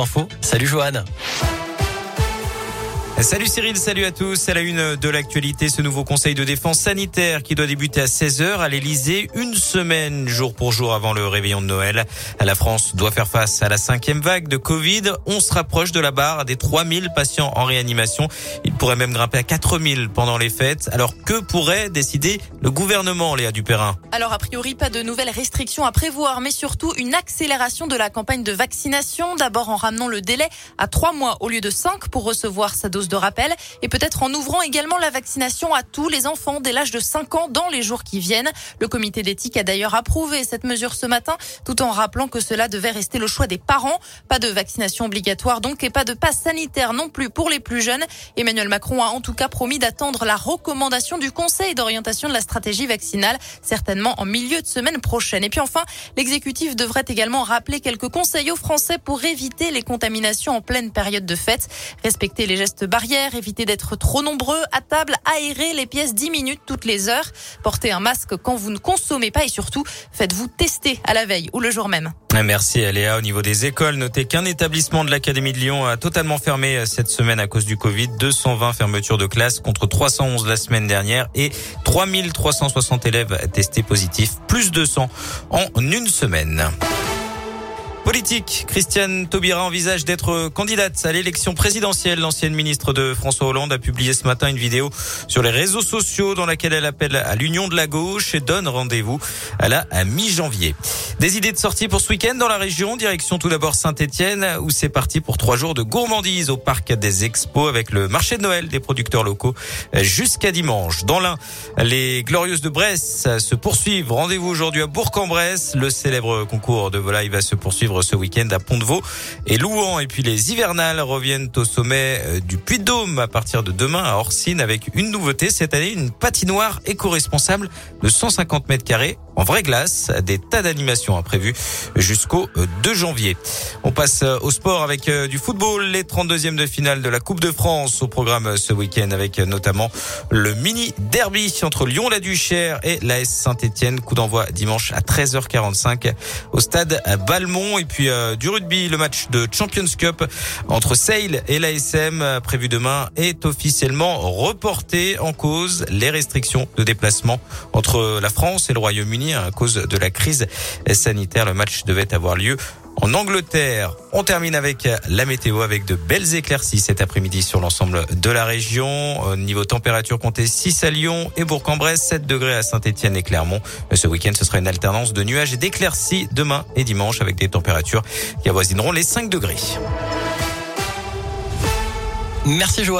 Info. Salut Johan. Salut Cyril, salut à tous. C'est la une de l'actualité, ce nouveau conseil de défense sanitaire qui doit débuter à 16h à l'Elysée, une semaine jour pour jour avant le réveillon de Noël. La France doit faire face à la cinquième vague de Covid. On se rapproche de la barre des 3000 patients en réanimation. Il pourrait même grimper à 4000 pendant les fêtes. Alors que pourrait décider le gouvernement, Léa Dupérin? Alors a priori, pas de nouvelles restrictions à prévoir, mais surtout une accélération de la campagne de vaccination. D'abord en ramenant le délai à trois mois au lieu de cinq pour recevoir sa dose de rappel et peut-être en ouvrant également la vaccination à tous les enfants dès l'âge de 5 ans dans les jours qui viennent. Le comité d'éthique a d'ailleurs approuvé cette mesure ce matin tout en rappelant que cela devait rester le choix des parents. Pas de vaccination obligatoire donc et pas de passe sanitaire non plus pour les plus jeunes. Emmanuel Macron a en tout cas promis d'attendre la recommandation du Conseil d'orientation de la stratégie vaccinale, certainement en milieu de semaine prochaine. Et puis enfin, l'exécutif devrait également rappeler quelques conseils aux Français pour éviter les contaminations en pleine période de fête. Respecter les gestes barrières barrières, évitez d'être trop nombreux à table, aérez les pièces 10 minutes toutes les heures, portez un masque quand vous ne consommez pas et surtout faites-vous tester à la veille ou le jour même. Merci Aléa. Au niveau des écoles, notez qu'un établissement de l'Académie de Lyon a totalement fermé cette semaine à cause du Covid. 220 fermetures de classes contre 311 la semaine dernière et 3360 élèves testés positifs, plus 200 en une semaine. Politique, Christiane Taubira envisage d'être candidate à l'élection présidentielle. L'ancienne ministre de François Hollande a publié ce matin une vidéo sur les réseaux sociaux dans laquelle elle appelle à l'union de la gauche et donne rendez-vous à la mi-janvier. Des idées de sortie pour ce week-end dans la région. Direction tout d'abord Saint-Etienne où c'est parti pour trois jours de gourmandise au parc des expos avec le marché de Noël des producteurs locaux jusqu'à dimanche. Dans l'un, les Glorieuses de Bresse se poursuivent. Rendez-vous aujourd'hui à Bourg-en-Bresse. Le célèbre concours de volaille va se poursuivre ce week-end à Pont-de-Vaux et Louan. Et puis les hivernales reviennent au sommet euh, du Puy-de-Dôme à partir de demain à Orsine avec une nouveauté cette année, une patinoire éco-responsable de 150 mètres carrés en vraie glace. Des tas d'animations prévues jusqu'au 2 euh, janvier. On passe euh, au sport avec du football, les 32e de finale de la Coupe de France au programme ce week-end avec notamment le mini derby entre Lyon-la-Duchère et l'AS Saint-Etienne. Coup d'envoi dimanche à 13h45 au stade Balmont. Et puis euh, du rugby, le match de Champions Cup entre Sale et l'ASM euh, prévu demain est officiellement reporté en cause les restrictions de déplacement entre la France et le À cause de la crise sanitaire. Le match devait avoir lieu en Angleterre. On termine avec la météo avec de belles éclaircies cet après-midi sur l'ensemble de la région. Niveau température, comptez 6 à Lyon et Bourg-en-Bresse, 7 degrés à Saint-Etienne et Clermont. Ce week-end, ce sera une alternance de nuages et d'éclaircies demain et dimanche avec des températures qui avoisineront les 5 degrés. Merci Joël.